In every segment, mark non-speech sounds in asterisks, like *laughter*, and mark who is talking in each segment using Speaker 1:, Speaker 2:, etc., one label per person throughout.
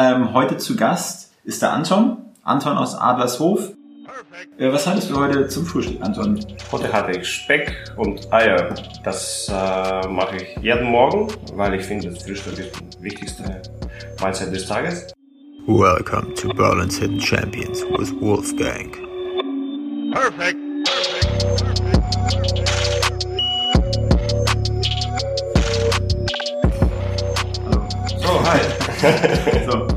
Speaker 1: Ähm, heute zu Gast ist der Anton. Anton aus Adlershof. Äh, was hattest du heute zum Frühstück, Anton?
Speaker 2: Heute hatte ich Speck und Eier. Das äh, mache ich jeden Morgen, weil ich finde, das Frühstück ist die wichtigste Mahlzeit des Tages.
Speaker 3: Welcome to Berlin's Hidden Champions with Wolfgang.
Speaker 4: Perfect.
Speaker 1: So, hi. *laughs* so,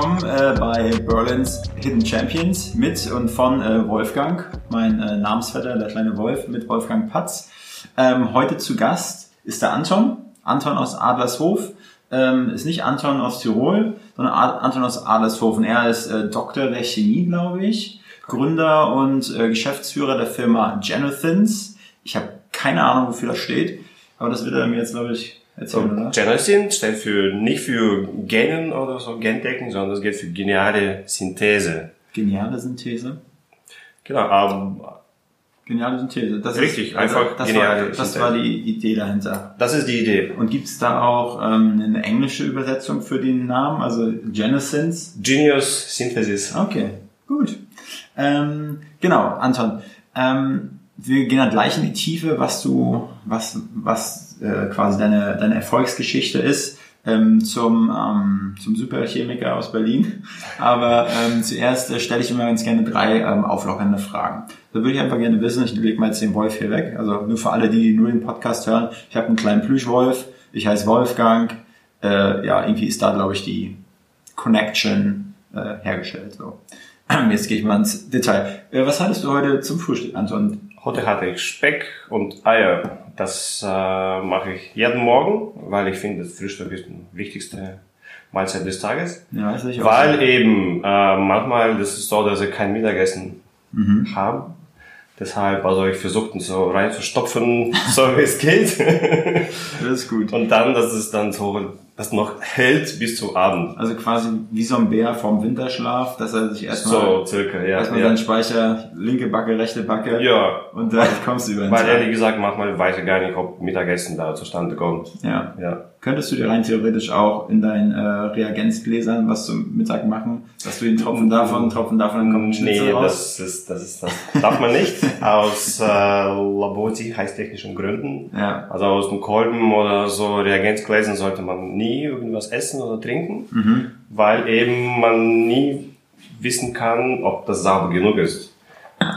Speaker 1: willkommen äh, bei Berlin's Hidden Champions mit und von äh, Wolfgang, mein äh, Namensvetter, der kleine Wolf, mit Wolfgang Patz. Ähm, heute zu Gast ist der Anton. Anton aus Adlershof. Ähm, ist nicht Anton aus Tirol, sondern Ad Anton aus Adlershof. Und er ist äh, Doktor der Chemie, glaube ich. Gründer und äh, Geschäftsführer der Firma Genothins. Ich habe keine Ahnung, wofür das steht, aber das wird er mir jetzt, glaube ich, erzählen, oder?
Speaker 2: Genocin steht für nicht für Genen oder so Gendecken, sondern es geht für geniale Synthese.
Speaker 1: Geniale Synthese.
Speaker 2: Genau, ähm,
Speaker 1: Geniale Synthese. Das
Speaker 2: Richtig,
Speaker 1: ist,
Speaker 2: einfach
Speaker 1: das
Speaker 2: geniale
Speaker 1: war, Das
Speaker 2: Synthese.
Speaker 1: war die Idee dahinter.
Speaker 2: das ist die Idee.
Speaker 1: Und gibt's da auch ähm, eine englische Übersetzung für den Namen, also Genesins?
Speaker 2: Genius Synthesis.
Speaker 1: Okay, gut. Ähm, genau, Anton. Ähm, wir gehen dann gleich in die Tiefe, was du, was, was äh, quasi deine, deine Erfolgsgeschichte ist ähm, zum, ähm, zum Superchemiker aus Berlin. *laughs* Aber ähm, zuerst äh, stelle ich immer ganz gerne drei ähm, auflockernde Fragen. Da würde ich einfach gerne wissen, ich lege mal jetzt den Wolf hier weg, also nur für alle, die, nur den Podcast hören, ich habe einen kleinen Plüschwolf, ich heiße Wolfgang, äh, ja, irgendwie ist da, glaube ich, die Connection äh, hergestellt. So. *clears throat* Jetzt gehe ich mal ins Detail. Äh, was hattest du heute zum Frühstück, Anton?
Speaker 2: Heute hatte ich Speck und Eier. Das äh, mache ich jeden Morgen, weil ich finde, das Frühstück ist die wichtigste Mahlzeit des Tages.
Speaker 1: Ja, das ich
Speaker 2: Weil eben äh, manchmal das ist so, dass wir kein Mittagessen
Speaker 1: Mhm.
Speaker 2: haben. Deshalb, also ich versuche so reinzustopfen, *laughs* so wie es geht.
Speaker 1: Das ist gut.
Speaker 2: Und dann, dass es dann so, das noch hält bis zum Abend.
Speaker 1: Also quasi wie so ein Bär vom Winterschlaf, dass er sich erstmal
Speaker 2: So circa, ja.
Speaker 1: erstmal
Speaker 2: ja.
Speaker 1: seinen Speicher, linke Backe, rechte Backe
Speaker 2: ja.
Speaker 1: und dann kommst du über den
Speaker 2: Weil
Speaker 1: Tag.
Speaker 2: ehrlich gesagt, manchmal weiß ich gar nicht, ob Mittagessen da zustande kommt.
Speaker 1: Ja.
Speaker 2: Ja.
Speaker 1: Könntest du dir rein theoretisch auch in deinen äh, Reagenzgläsern was zum Mittag machen, dass du den Tropfen davon, einen Tropfen davon, dann kommt ein Schnitzel
Speaker 2: Nee,
Speaker 1: raus?
Speaker 2: das ist, das ist, das darf man nicht. *laughs* aus äh, laborsicherheitstechnischen Gründen.
Speaker 1: Ja.
Speaker 2: Also aus dem Kolben oder so Reagenzgläsern sollte man nie irgendwas essen oder trinken,
Speaker 1: Mhm.
Speaker 2: weil eben man nie wissen kann, ob das sauber genug ist.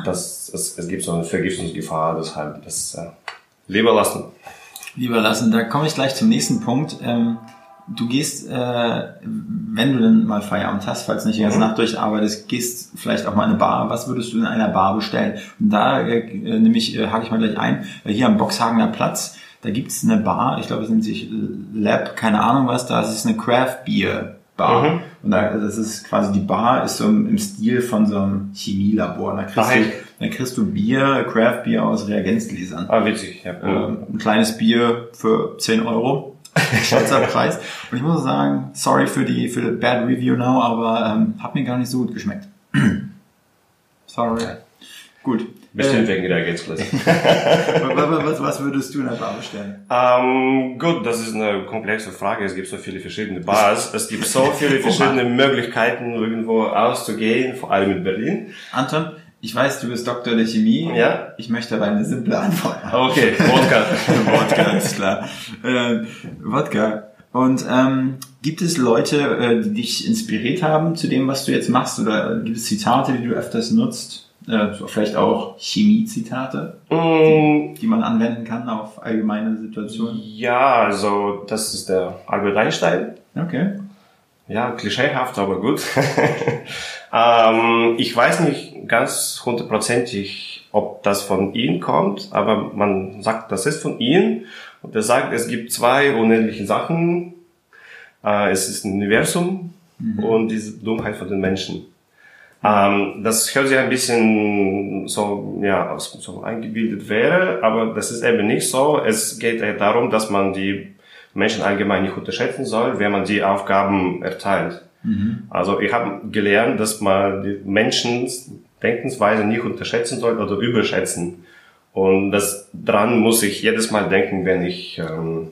Speaker 2: Das, es, es gibt so eine Vergiftungsgefahr, deshalb das äh, lieber lassen.
Speaker 1: Lieber lassen, da komme ich gleich zum nächsten Punkt. Ähm, du gehst, äh, wenn du dann mal Feierabend hast, falls nicht die ganze
Speaker 2: Mhm.
Speaker 1: Nacht durcharbeitest, gehst vielleicht auch mal in eine Bar. Was würdest du in einer Bar bestellen? Und da äh, äh, nämlich äh, hake ich mal gleich ein. Äh, hier am Boxhagener Platz, da gibt's eine Bar, ich glaube, es nennt sich Lab, keine Ahnung was, da ist es eine Craft Beer Bar.
Speaker 2: Mhm.
Speaker 1: Und da, das ist quasi die Bar, ist so im, im Stil von so einem Chemielabor. Da kriegst, du, da kriegst du Bier, Craft Bier aus Reagenzgläsern.
Speaker 2: Ah, witzig. Ja.
Speaker 1: Ähm, ein kleines Bier für 10 Euro. Schweizer *laughs* Preis. Und ich muss sagen, sorry für die, für die Bad Review now, aber ähm, hat mir gar nicht so gut geschmeckt. *clears throat* sorry. Gut.
Speaker 2: Bestimmt
Speaker 1: Äh,
Speaker 2: wegen Reagenzgläser. *laughs*
Speaker 1: was, was, was würdest du in der Bar bestellen?
Speaker 2: Ähm, gut, das ist eine komplexe Frage. Es gibt so viele verschiedene Bars. Es gibt so viele *laughs* verschiedene Möglichkeiten, irgendwo auszugehen, vor allem in Berlin.
Speaker 1: Anton, ich weiß, du bist Doktor der Chemie.
Speaker 2: Ja.
Speaker 1: Ich möchte aber eine simple Antwort.
Speaker 2: Okay, Wodka. *laughs*
Speaker 1: Wodka, ist klar. Äh, Wodka. Und ähm, gibt es Leute, äh, die dich inspiriert haben zu dem, was du jetzt machst? Oder gibt es Zitate, die du öfters nutzt? Äh, vielleicht auch Chemie-Zitate,
Speaker 2: Mm,
Speaker 1: die man anwenden kann auf allgemeine Situationen?
Speaker 2: ja, also das ist der Albert Einstein.
Speaker 1: Okay.
Speaker 2: Ja, klischeehaft, aber gut. *laughs* ähm, ich weiß nicht ganz hundertprozentig, ob das von ihm kommt, aber man sagt, das ist von ihm. Und er sagt, es gibt zwei unendliche Sachen. Äh, es ist ein Universum und diese Dummheit von den Menschen. Ähm, das hört sich ein bisschen so, ja, so eingebildet wäre, aber das ist eben nicht so. Es geht eher darum, dass man die Menschen allgemein nicht unterschätzen soll, wenn man die Aufgaben erteilt. Also ich habe gelernt, dass man die Menschen Denkensweise nicht unterschätzen soll oder überschätzen. Und das dran muss ich jedes Mal denken, wenn ich ähm,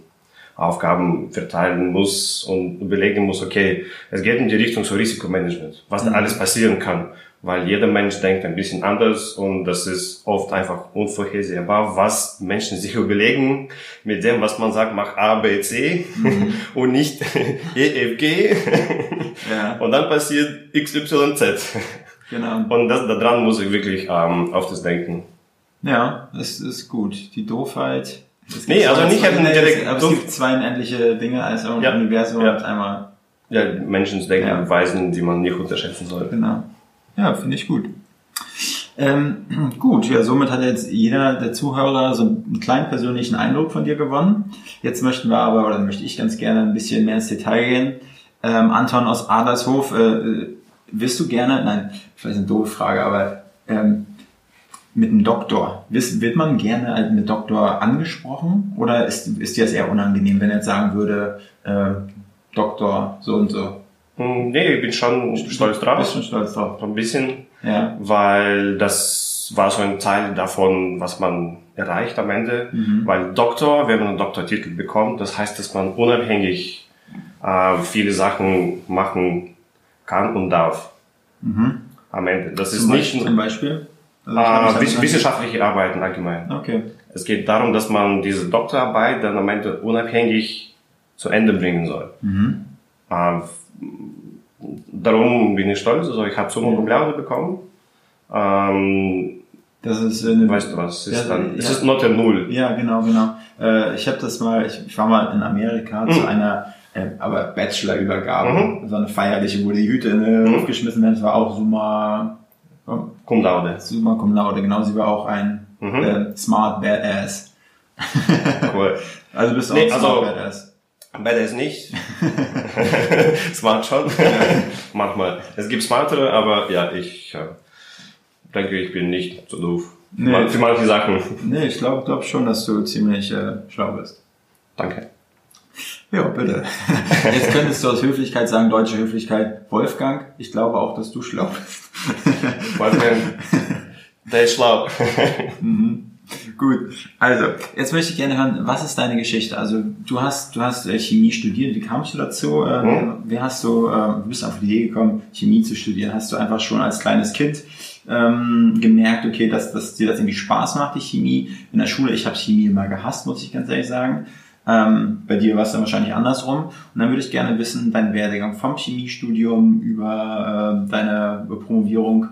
Speaker 2: Aufgaben verteilen muss und überlegen muss, okay, es geht in die Richtung so Risikomanagement, was da alles passieren kann, weil jeder Mensch denkt ein bisschen anders und das ist oft einfach unvorhersehbar, was Menschen sich überlegen mit dem, was man sagt, mach A, B, C *laughs* und nicht *laughs* E, F, G
Speaker 1: Ja,
Speaker 2: und dann passiert X, Y, Z.
Speaker 1: genau.
Speaker 2: Und das, daran muss ich wirklich ähm, auf das denken.
Speaker 1: Ja, das ist gut. Die Doofheit.
Speaker 2: Nee, also nicht
Speaker 1: nee,
Speaker 2: direkt
Speaker 1: es- aber es gibt zwei unendliche Dinge, also ein
Speaker 2: Ja.
Speaker 1: Universum
Speaker 2: Ja.
Speaker 1: und einmal
Speaker 2: Ja, Menschensdenken
Speaker 1: Ja.
Speaker 2: und Weisen, die man nicht unterschätzen soll.
Speaker 1: Genau. Ja, finde ich gut. Ähm, *clears throat* gut, ja, somit hat jetzt jeder der Zuhörer so einen kleinen persönlichen Eindruck von dir gewonnen. Jetzt möchten wir aber, oder möchte ich ganz gerne ein bisschen mehr ins Detail gehen. Ähm, Anton aus Adlershof, äh, äh, wirst du gerne, nein, vielleicht eine doofe Frage, aber ähm, mit einem Doktor, wird man gerne mit Doktor angesprochen oder ist, ist dir das eher unangenehm, wenn er jetzt sagen würde, äh, Doktor so und so?
Speaker 2: Hm, Nee, ich bin schon stolz drauf.
Speaker 1: Bist schon stolz drauf.
Speaker 2: So ein bisschen,
Speaker 1: Ja.
Speaker 2: weil das war so ein Teil davon, was man erreicht am Ende.
Speaker 1: Mhm.
Speaker 2: Weil Doktor, wenn man einen Doktortitel bekommt, das heißt, dass man unabhängig äh, viele Sachen machen kann und darf. Am Ende. Das ist
Speaker 1: Mhm. Zum
Speaker 2: nicht
Speaker 1: Beispiel, zum Beispiel? Also
Speaker 2: äh, wissenschaftliche Arbeiten allgemein.
Speaker 1: Okay.
Speaker 2: Es geht darum, dass man diese Doktorarbeit dann am Ende unabhängig zu Ende bringen soll.
Speaker 1: Mhm.
Speaker 2: Äh, darum bin ich stolz. Also ich habe Summa Cum Laude bekommen. Ähm,
Speaker 1: Das ist äh, eine,
Speaker 2: weißt du was? Es ist,
Speaker 1: Ja,
Speaker 2: dann, es
Speaker 1: ja.
Speaker 2: ist Note Null.
Speaker 1: Ja, genau, genau. Äh, ich habe das mal, ich, war mal in Amerika
Speaker 2: Mhm.
Speaker 1: zu einer, äh, aber Bachelor-Übergabe, so eine feierliche, wo die Hüte in die Luft geschmissen werden. Das war auch Summa,
Speaker 2: Cum Laude.
Speaker 1: Summa Cum Laude, genau. Sie war auch ein
Speaker 2: Mhm.
Speaker 1: äh, Smart Badass. *laughs*
Speaker 2: Cool.
Speaker 1: Also bist du auch
Speaker 2: Nee,
Speaker 1: Smart
Speaker 2: also-
Speaker 1: Badass.
Speaker 2: Badass nicht. *laughs* Smart schon. Manchmal. Es gibt smartere, aber ja, ich äh, denke, ich bin nicht so doof.
Speaker 1: Nee.
Speaker 2: Für manche Sachen.
Speaker 1: Nee, ich glaube glaub schon, dass du ziemlich äh, schlau bist.
Speaker 2: Danke.
Speaker 1: Ja, bitte. *laughs* Jetzt könntest du aus Höflichkeit sagen, deutsche Höflichkeit, Wolfgang. Ich glaube auch, dass du schlau bist.
Speaker 2: Wolfgang, der ist schlau.
Speaker 1: Gut, also jetzt möchte ich gerne hören, was ist deine Geschichte? Also du hast, du hast äh, Chemie studiert, wie kamst du dazu? Äh,
Speaker 2: Mhm.
Speaker 1: Wie hast du, äh, du bist auf die Idee gekommen, Chemie zu studieren? Hast du einfach schon als kleines Kind ähm, gemerkt, okay, dass, dass dir das irgendwie Spaß macht, die Chemie? In der Schule, ich habe Chemie immer gehasst, muss ich ganz ehrlich sagen. Ähm, bei dir war es dann wahrscheinlich andersrum. Und dann würde ich gerne wissen, deinen Werdegang vom Chemiestudium über äh, deine Promovierung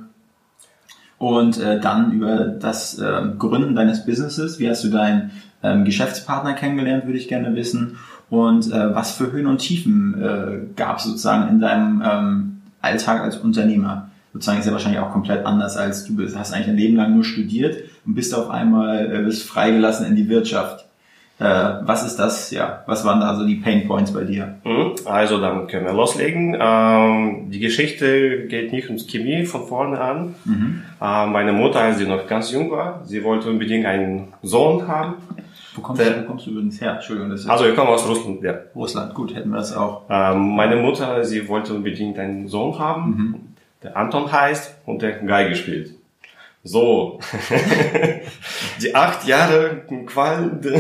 Speaker 1: und äh, dann über das ähm, Gründen deines Businesses. Wie hast du deinen ähm, Geschäftspartner kennengelernt, würde ich gerne wissen. Und äh, was für Höhen und Tiefen äh, gab es sozusagen in deinem ähm, Alltag als Unternehmer? Sozusagen ist ja wahrscheinlich auch komplett anders als du bist. Hast eigentlich ein Leben lang nur studiert und bist auf einmal äh, bist freigelassen in die Wirtschaft. Äh, was ist das? Ja, was waren da so die Pain Points bei dir?
Speaker 2: Mhm. Also dann können wir loslegen. Ähm, die Geschichte geht nicht ums Chemie von vorne an. Äh, meine Mutter, als sie noch ganz jung war, sie wollte unbedingt einen Sohn haben.
Speaker 1: Wo kommst,
Speaker 2: Der-
Speaker 1: du, wo kommst du übrigens her? Entschuldigung, das ist
Speaker 2: Also ich komme aus Russland, ja.
Speaker 1: Russland. Gut, hätten wir das auch.
Speaker 2: Ähm, meine Mutter, sie wollte unbedingt einen Sohn haben, der Anton heißt und der Geige spielt. So, *laughs* die acht Jahre qualende *laughs*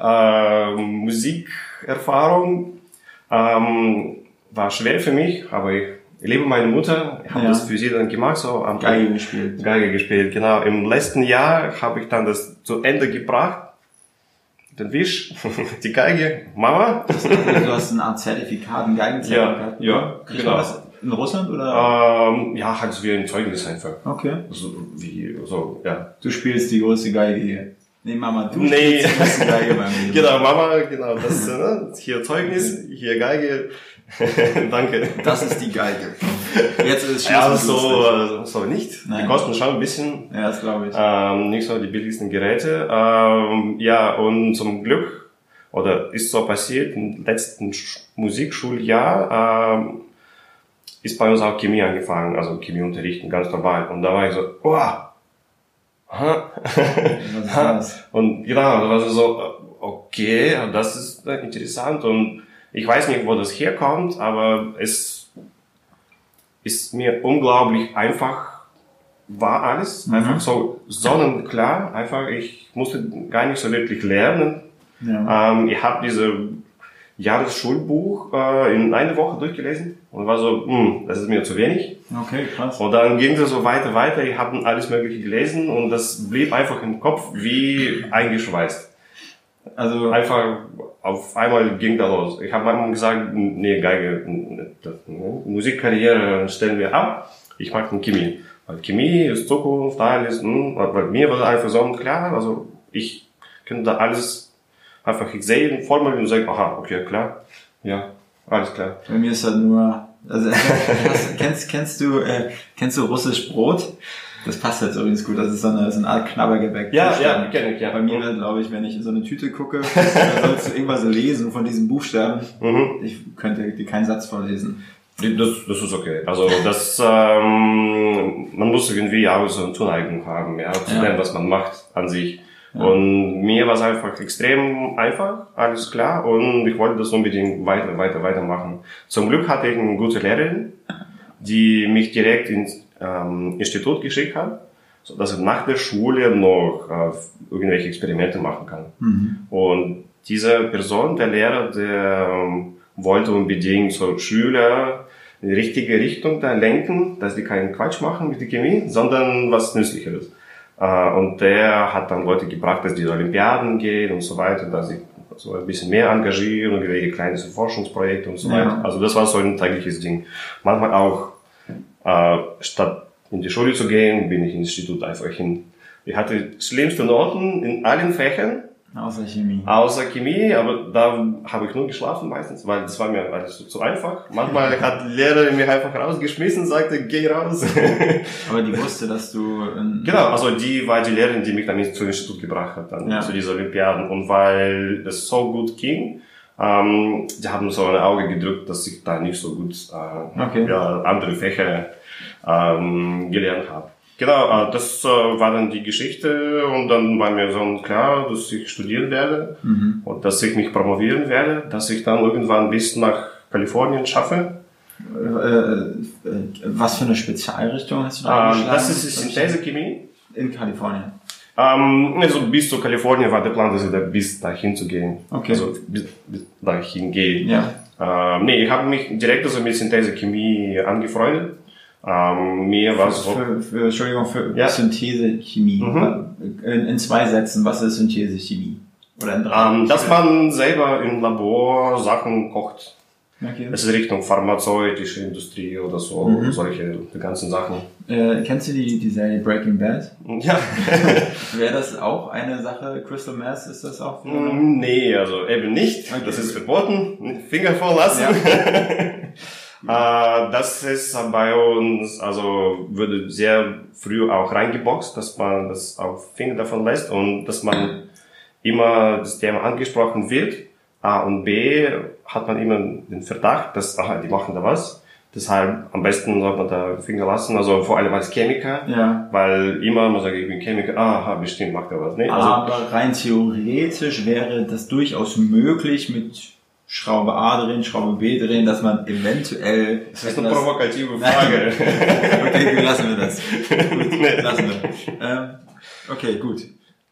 Speaker 2: äh, Musikerfahrung ähm, war schwer für mich, aber ich liebe meine Mutter, ich habe
Speaker 1: Ja.
Speaker 2: das für sie dann gemacht, so am
Speaker 1: Geige gespielt.
Speaker 2: Geige gespielt, genau. Im letzten Jahr habe ich dann das zu Ende gebracht. Den Wisch, *laughs* die Geige, Mama.
Speaker 1: Du hast eine Art Zertifikat, ein Geigenzertifikat.
Speaker 2: Ja, ja, genau.
Speaker 1: das in Russland oder?
Speaker 2: Ähm, ja, halt so wie ein Zeugnis einfach.
Speaker 1: Okay.
Speaker 2: So, wie, so, ja.
Speaker 1: Du spielst die größte Geige hier. Nee, Mama, du
Speaker 2: Nee.
Speaker 1: spielst die größte Geige beim Leben. *laughs*
Speaker 2: Genau, Mama, genau, das, äh, ne, hier Zeugnis, hier Geige. *laughs* Danke.
Speaker 1: Das ist die Geige. Jetzt ist es
Speaker 2: Ja, so, äh, so nicht.
Speaker 1: Nein.
Speaker 2: Die kosten schon ein bisschen.
Speaker 1: Ja, das glaube ich.
Speaker 2: Ähm, nicht so die billigsten Geräte. Ähm, ja, und zum Glück, oder ist so passiert, im letzten Sch- Musikschuljahr ähm, ist bei uns auch Chemie angefangen, also Chemieunterrichten, ganz normal. Und da war ich so,
Speaker 1: das?
Speaker 2: Und genau, da war so, äh, okay, das ist äh, interessant und ich weiß nicht, wo das herkommt, aber es ist mir unglaublich einfach, war alles, einfach so sonnenklar, einfach, ich musste gar nicht so wirklich lernen.
Speaker 1: Ja.
Speaker 2: Ähm, ich habe diese Jahresschulbuch äh, in einer Woche durchgelesen und war so, hm, das ist mir zu wenig.
Speaker 1: Okay, krass.
Speaker 2: Und dann ging es so weiter, weiter. Ich habe alles Mögliche gelesen und das blieb einfach im Kopf wie eingeschweißt.
Speaker 1: Also,
Speaker 2: Einfach auf einmal ging da los. Ich habe manchmal gesagt, nee, Geige, Musikkarriere stellen wir ab. Ich mag den Chemie. Weil Chemie ist Zukunft, alles. Hm, bei mir war einfach so klar. Also ich könnte da alles einfach ich sehe Formel und sage, aha, okay, klar. Ja, alles klar.
Speaker 1: bei mir ist das nur, also, *laughs* hast, kennst, kennst du, äh, kennst du russisch Brot? Das passt jetzt übrigens gut. Das ist so eine, so eine Art Knabbergebäck.
Speaker 2: Ja,
Speaker 1: Buchstaben.
Speaker 2: ja, kenn ich, ja.
Speaker 1: Bei mir, glaube ich, wenn ich in so eine Tüte gucke, *laughs* dann sollst du irgendwas lesen von diesen Buchstaben.
Speaker 2: Mhm.
Speaker 1: Ich könnte dir keinen Satz vorlesen.
Speaker 2: Das, das ist okay. Also das, ähm, man muss irgendwie auch so eine Zuneigung haben, ja, zu
Speaker 1: Ja.
Speaker 2: dem, was man macht an sich. Und mir war es einfach extrem einfach, alles klar. Und ich wollte das unbedingt weiter, weiter, weitermachen. Zum Glück hatte ich eine gute Lehrerin, die mich direkt ins ähm, Institut geschickt hat, so dass ich nach der Schule noch äh, irgendwelche Experimente machen kann. Und diese Person, der Lehrer, der ähm, wollte unbedingt so Schüler in die richtige Richtung da lenken, dass die keinen Quatsch machen mit der Chemie, sondern was Nützlicheres. Äh, und der hat dann Leute gebracht, dass die Olympiaden gehen und so weiter, dass sie so ein bisschen mehr engagieren, irgendwelche kleine so Forschungsprojekte und so
Speaker 1: Ja.
Speaker 2: weiter. Also das war so ein tägliches Ding. Manchmal auch, äh, statt in die Schule zu gehen, bin ich ins Institut einfach hin. Ich hatte schlimmste Noten in allen Fächern,
Speaker 1: Außer Chemie.
Speaker 2: Außer Chemie, aber da habe ich nur geschlafen meistens, weil das war mir alles zu, einfach. Manchmal *laughs* hat die Lehrerin mich einfach rausgeschmissen, sagte, geh raus. *laughs*
Speaker 1: Aber die *laughs* wusste, dass du... In,
Speaker 2: genau, also die war die Lehrerin, die mich dann ins- zum Institut gebracht hat, dann
Speaker 1: Ja.
Speaker 2: zu diesen Olympiaden. Und weil es so gut ging, ähm, die haben so ein Auge gedrückt, dass ich da nicht so gut äh,
Speaker 1: Okay.
Speaker 2: ja, andere Fächer ähm, gelernt habe. Genau, äh, das äh, war dann die Geschichte und dann war mir so klar, dass ich studieren werde
Speaker 1: Mhm.
Speaker 2: und dass ich mich promovieren werde, dass ich dann irgendwann bis nach Kalifornien schaffe.
Speaker 1: Äh, äh, was für eine Spezialrichtung hast du da
Speaker 2: Ähm, das ist Synthesechemie.
Speaker 1: In Kalifornien.
Speaker 2: Ähm, also bis zu Kalifornien war der Plan, dass ich da bis dahin zu gehen.
Speaker 1: Okay.
Speaker 2: Also bis, bis dahin gehe.
Speaker 1: Ja.
Speaker 2: Ähm, nee, ich habe mich direkt also mit Synthesechemie angefreundet. Ähm, mir war es
Speaker 1: Für, für, Entschuldigung, für
Speaker 2: Ja.
Speaker 1: Synthesechemie.
Speaker 2: Mhm.
Speaker 1: In, in zwei Sätzen, was ist Synthesechemie? Oder in drei?
Speaker 2: ähm, dass man selber im Labor Sachen kocht.
Speaker 1: Okay.
Speaker 2: Es ist Richtung pharmazeutische Industrie oder so,
Speaker 1: Mhm.
Speaker 2: solche ganzen Sachen.
Speaker 1: Äh, kennst du die, die Serie Breaking Bad? *laughs*
Speaker 2: Ja. *laughs*
Speaker 1: Wäre das auch eine Sache? Crystal Mass ist das auch?
Speaker 2: Mm, Nee, also eben nicht.
Speaker 1: Okay.
Speaker 2: Das ist verboten. Finger vorlassen. äh, *laughs* das ist bei uns, also würde sehr früh auch reingeboxt, dass man das auf Finger davon lässt und dass man immer das Thema angesprochen wird. A und B hat man immer den Verdacht, dass, aha, die machen da was. Deshalb am besten sollte man da Finger lassen, also vor allem als Chemiker.
Speaker 1: Ja.
Speaker 2: Weil immer man sagt, ich bin Chemiker, aha, bestimmt macht er was. Nee, also,
Speaker 1: Aber rein theoretisch wäre das durchaus möglich mit Schraube A drehen, Schraube B drehen, dass man eventuell...
Speaker 2: das ist eine provokative Frage. *laughs*
Speaker 1: okay, gut, lassen wir das. *laughs* Gut, lassen wir. Ähm, okay, gut.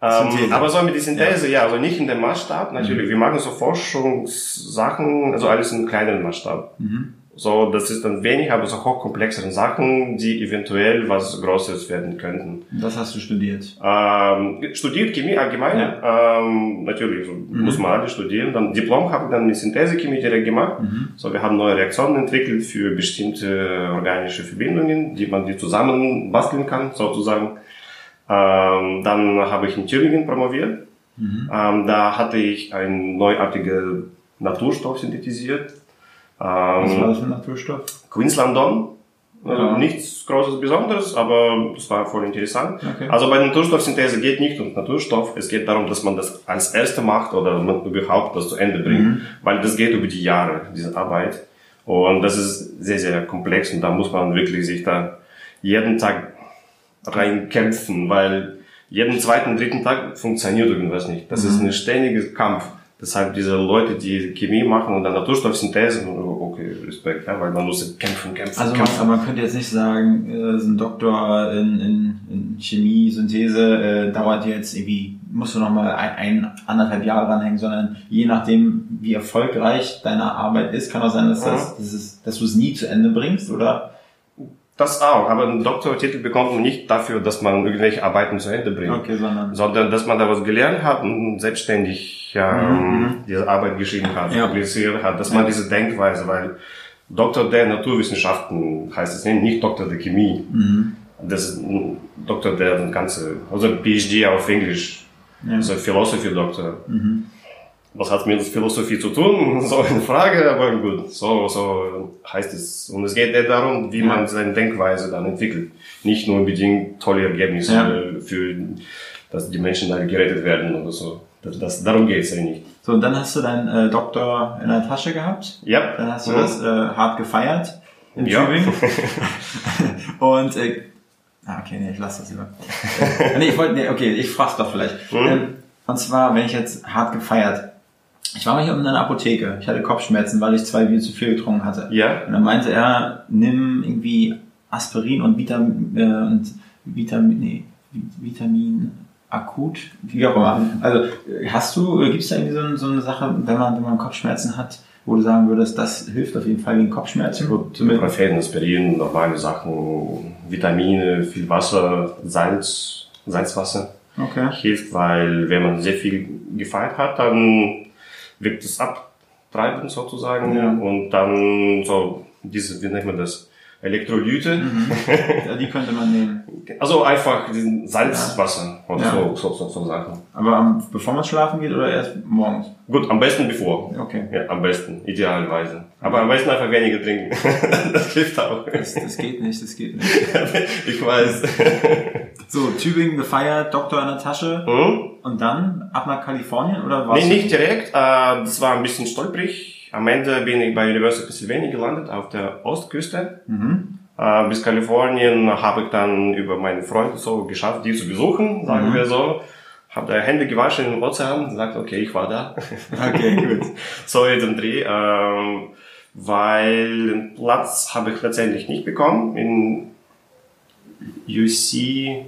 Speaker 2: Ähm, aber so mit der Synthese, ja. also nicht in dem Maßstab, natürlich. Wir machen so Forschungssachen, also alles in kleinen Maßstab. So, das ist dann wenig, aber so hochkomplexere Sachen, die eventuell was Großes werden könnten.
Speaker 1: Was hast du studiert?
Speaker 2: Ähm, studiert Chemie allgemein, ähm, natürlich, so muss man alles studieren. Dann Diplom habe ich dann mit Synthesechemie direkt gemacht. So, wir haben neue Reaktionen entwickelt für bestimmte organische Verbindungen, die man die zusammen basteln kann, sozusagen. Ähm, dann habe ich in Tübingen promoviert. Ähm, da hatte ich einen neuartigen Naturstoff synthetisiert.
Speaker 1: Was
Speaker 2: Ähm,
Speaker 1: war das für ein Naturstoff?
Speaker 2: Queensland-Don. Also
Speaker 1: Ja.
Speaker 2: nichts Großes Besonderes, aber das war voll interessant.
Speaker 1: Okay.
Speaker 2: Also bei der Naturstoffsynthese geht nicht um Naturstoff, es geht darum, dass man das als Erste macht oder man überhaupt das zu Ende bringt,
Speaker 1: Mhm.
Speaker 2: weil das geht über die Jahre, diese Arbeit. Und das ist sehr, sehr komplex und da muss man wirklich sich da jeden Tag reinkämpfen, weil jeden zweiten, dritten Tag funktioniert irgendwas nicht. Das
Speaker 1: Mhm.
Speaker 2: ist ein ständiger Kampf. Deshalb diese Leute, die Chemie machen und dann Naturstoffsynthese, okay, Respekt, ja, weil man muss kämpfen, kämpfen,
Speaker 1: Also man,
Speaker 2: kämpfen.
Speaker 1: aber man könnte jetzt nicht sagen, äh, so ein Doktor in, in, in Chemie, Synthese äh, dauert jetzt irgendwie musst du nochmal ein, ein, anderthalb Jahre dranhängen, sondern je nachdem, wie erfolgreich deine Arbeit ist, kann auch sein, dass, das, dass, es, dass du es nie zu Ende bringst, oder?
Speaker 2: Das auch, aber einen Doktortitel bekommt man nicht dafür, dass man irgendwelche Arbeiten zu Ende bringt,
Speaker 1: Okay, sondern.
Speaker 2: sondern dass man da was gelernt hat und selbstständig ähm, diese Arbeit geschrieben hat,
Speaker 1: Ja.
Speaker 2: publiziert hat, dass man diese Denkweise, weil Doktor der Naturwissenschaften heißt es nicht, nicht Doktor der Chemie.
Speaker 1: Mhm.
Speaker 2: Das ist Doktor der ganze, also PhD auf Englisch,
Speaker 1: Ja.
Speaker 2: also Philosophy Doktor.
Speaker 1: Mhm.
Speaker 2: Was hat mit Philosophie zu tun? *laughs* So eine Frage, aber gut, so, so heißt es. Und es geht darum, wie man seine Denkweise dann entwickelt. Nicht nur unbedingt tolle Ergebnisse
Speaker 1: Ja.
Speaker 2: für, dass die Menschen dann gerettet werden oder so. Das, das, darum geht's ja nicht.
Speaker 1: So, und dann hast du deinen äh, Doktor in der Tasche gehabt.
Speaker 2: Ja.
Speaker 1: Dann hast du
Speaker 2: Ja.
Speaker 1: das äh, hart gefeiert in
Speaker 2: Ja.
Speaker 1: Tübingen. *laughs* und äh, ah, okay, nee, ich lasse das lieber. äh, nee, ich wollte, nee, okay, ich frag's doch vielleicht.
Speaker 2: Mhm.
Speaker 1: Ähm, und zwar, wenn ich jetzt hart gefeiert, ich war mal hier in einer Apotheke. Ich hatte Kopfschmerzen, weil ich zwei Bier zu viel getrunken hatte.
Speaker 2: Ja.
Speaker 1: Und dann meinte er, nimm irgendwie Aspirin und Vitamin, äh, und Vitamin, nee, Vitamin akut, wie auch immer. Also äh, hast du, gibt es da irgendwie so, so eine Sache, wenn man, wenn man Kopfschmerzen hat, wo du sagen würdest, das hilft auf jeden Fall gegen Kopfschmerzen? Zumindest-
Speaker 2: Ibuprofen, Aspirin, normale Sachen, Vitamine, viel Wasser, Salz, Salzwasser.
Speaker 1: Okay.
Speaker 2: hilft, weil wenn man sehr viel gefeiert hat, dann wirkt es abtreibend sozusagen
Speaker 1: Ja.
Speaker 2: und dann so diese, wie nennt man das, Elektrolyte.
Speaker 1: Mhm. *laughs* Ja, die könnte man nehmen.
Speaker 2: Also einfach diesen Salzwasser oder
Speaker 1: Ja.
Speaker 2: so, so, so, so Sachen.
Speaker 1: Aber am, bevor man schlafen geht oder erst morgens?
Speaker 2: Gut, am besten bevor.
Speaker 1: Okay.
Speaker 2: Ja, am besten, idealerweise. Aber am besten einfach weniger trinken. *laughs* das hilft auch.
Speaker 1: Das, das geht nicht, das geht nicht. *laughs*
Speaker 2: ich weiß.
Speaker 1: So, Tübingen gefeiert, Doktor in der Tasche.
Speaker 2: Hm?
Speaker 1: Und dann ab nach Kalifornien oder was?
Speaker 2: Nee, nicht direkt. Äh, das war ein bisschen stolperig. Am Ende bin ich bei University of Pennsylvania gelandet, auf der Ostküste.
Speaker 1: Mhm.
Speaker 2: Äh, bis Kalifornien habe ich dann über meinen Freund so geschafft, die zu besuchen, sagen
Speaker 1: Mhm.
Speaker 2: wir so. Habe da Hände gewaschen im Ozean, gesagt, okay, ich war da. *laughs*
Speaker 1: Okay, gut.
Speaker 2: so in dem Dreh. Ähm, weil den Platz habe ich letztendlich nicht bekommen in UC,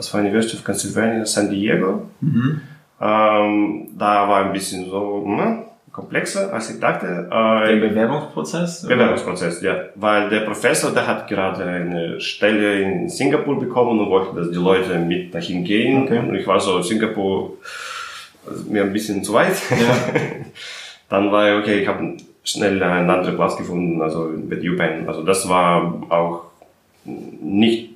Speaker 2: das war University of Pennsylvania, San Diego.
Speaker 1: Mhm.
Speaker 2: Ähm, da war ein bisschen so hm, komplexer, als ich dachte.
Speaker 1: Der
Speaker 2: Äh,
Speaker 1: Bewerbungsprozess?
Speaker 2: Bewerbungsprozess, ja. Weil der Professor, der hat gerade eine Stelle in Singapur bekommen und wollte, dass die Leute mit dahin gehen.
Speaker 1: Okay.
Speaker 2: Und ich war so, Singapur also mir ein bisschen zu weit.
Speaker 1: Ja. *laughs*
Speaker 2: Dann war ich, okay, ich habe schnell einen anderen Platz gefunden, also mit UPenn. Also das war auch nicht,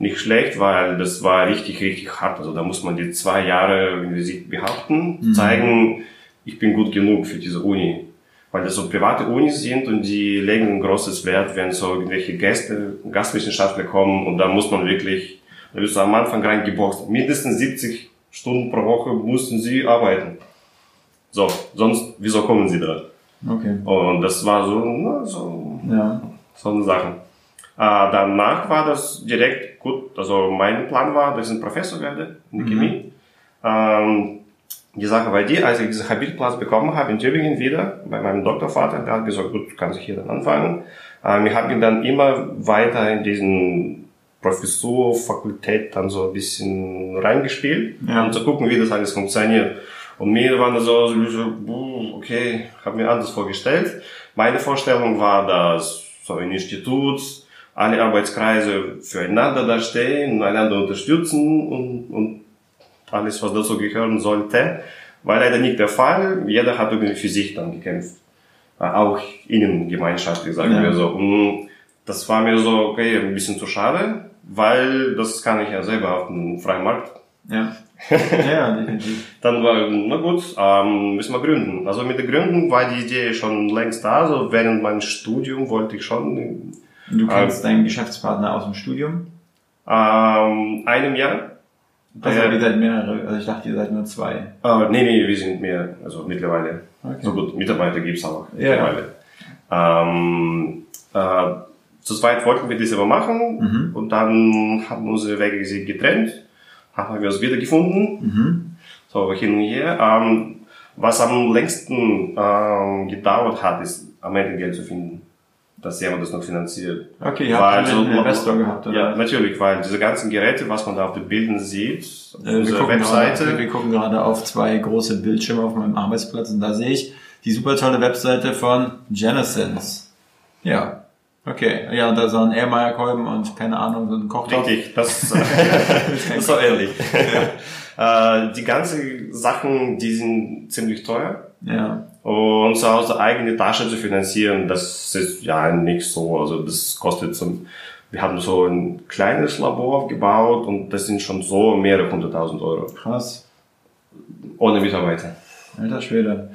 Speaker 2: nicht schlecht, weil das war richtig, richtig hart. Also da muss man die zwei Jahre irgendwie sich behaupten, zeigen, ich bin gut genug für diese Uni. Weil das so private Unis sind und die legen ein großes Wert, wenn so irgendwelche Gäste, Gastwissenschaftler kommen und da muss man wirklich, da bist du am Anfang reingeboxt. Mindestens 70 Stunden pro Woche mussten sie arbeiten. So, sonst, wieso kommen sie da?
Speaker 1: Okay.
Speaker 2: Und das war so, na, so,
Speaker 1: Ja.
Speaker 2: so eine Sache. Äh, danach war das direkt gut. Also mein Plan war, dass ich ein Professor werde in der Chemie. Ähm, die Sache war die, als ich diesen Habilplatz bekommen habe in Tübingen wieder, bei meinem Doktorvater, der hat gesagt, gut, du kannst hier dann anfangen. Ähm, ich habe ihn dann immer weiter in diesen Professur, Fakultät dann so ein bisschen reingespielt,
Speaker 1: Ja.
Speaker 2: um zu gucken, wie das alles funktioniert. Und mir war das so, so, okay, habe mir anders vorgestellt. Meine Vorstellung war, dass so ein Institut, alle Arbeitskreise füreinander da stehen, einander unterstützen und, und alles, was dazu gehören sollte. War leider nicht der Fall. Jeder hat irgendwie für sich dann gekämpft. Äh, Auch innengemeinschaftlich, sagen
Speaker 1: Ja.
Speaker 2: wir so. Und das war mir so, okay, ein bisschen zu schade, weil das kann ich ja selber auf dem freien Markt
Speaker 1: Ja. *laughs* Ja, definitiv.
Speaker 2: dann war, na gut, ähm, müssen wir gründen. Also mit der Gründung war die Idee schon längst da. Also während meinem Studium wollte ich schon
Speaker 1: du kennst deinen Geschäftspartner aus dem Studium?
Speaker 2: ähm, einem Jahr.
Speaker 1: Also
Speaker 2: Der-
Speaker 1: ihr seid mehrere, also ich dachte, ihr seid nur zwei.
Speaker 2: Äh, nee, nee, wir sind mehr, also mittlerweile.
Speaker 1: Okay.
Speaker 2: So gut, Mitarbeiter gibt's auch
Speaker 1: Ja.
Speaker 2: mittlerweile. Ähm, äh, zu zweit wollten wir das aber machen
Speaker 1: Mhm.
Speaker 2: und dann haben unsere Wege sich getrennt, haben wir uns wiedergefunden,
Speaker 1: Mhm.
Speaker 2: so hin und her. Ähm, was am längsten ähm, gedauert hat, ist am Ende Geld zu finden. Dass jemand das noch finanziert.
Speaker 1: Okay, ihr
Speaker 2: Weil
Speaker 1: habt
Speaker 2: so-
Speaker 1: einen Investor gehabt, oder?
Speaker 2: Ja, natürlich, weil diese ganzen Geräte, was man da auf den Bildern sieht, auf
Speaker 1: Äh, wir,
Speaker 2: unserer Webseite,
Speaker 1: Gerade, wir gucken gerade auf zwei große Bildschirme auf meinem Arbeitsplatz und da sehe ich die super tolle Webseite von Genesis. Ja. Okay. Ja, da so ein Ehrmeierkolben und keine Ahnung, so ein Kochtopf.
Speaker 2: Richtig, das, *laughs* das ist so ähnlich. *laughs* äh, die ganzen Sachen, die sind ziemlich teuer.
Speaker 1: Ja.
Speaker 2: Und so aus der eigenen Tasche zu finanzieren, das ist ja nicht so. Also das kostet so, wir haben so ein kleines Labor aufgebaut und das sind schon so mehrere hunderttausend Euro.
Speaker 1: Krass.
Speaker 2: Ohne Mitarbeiter.
Speaker 1: Alter Schwede.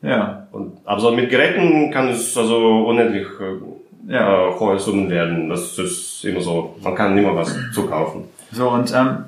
Speaker 1: Ja.
Speaker 2: Und, aber so mit Geräten kann es also unendlich äh,
Speaker 1: Ja.
Speaker 2: äh, hohe Summen werden. Das ist immer so. Man kann immer was zukaufen.
Speaker 1: So, und ähm,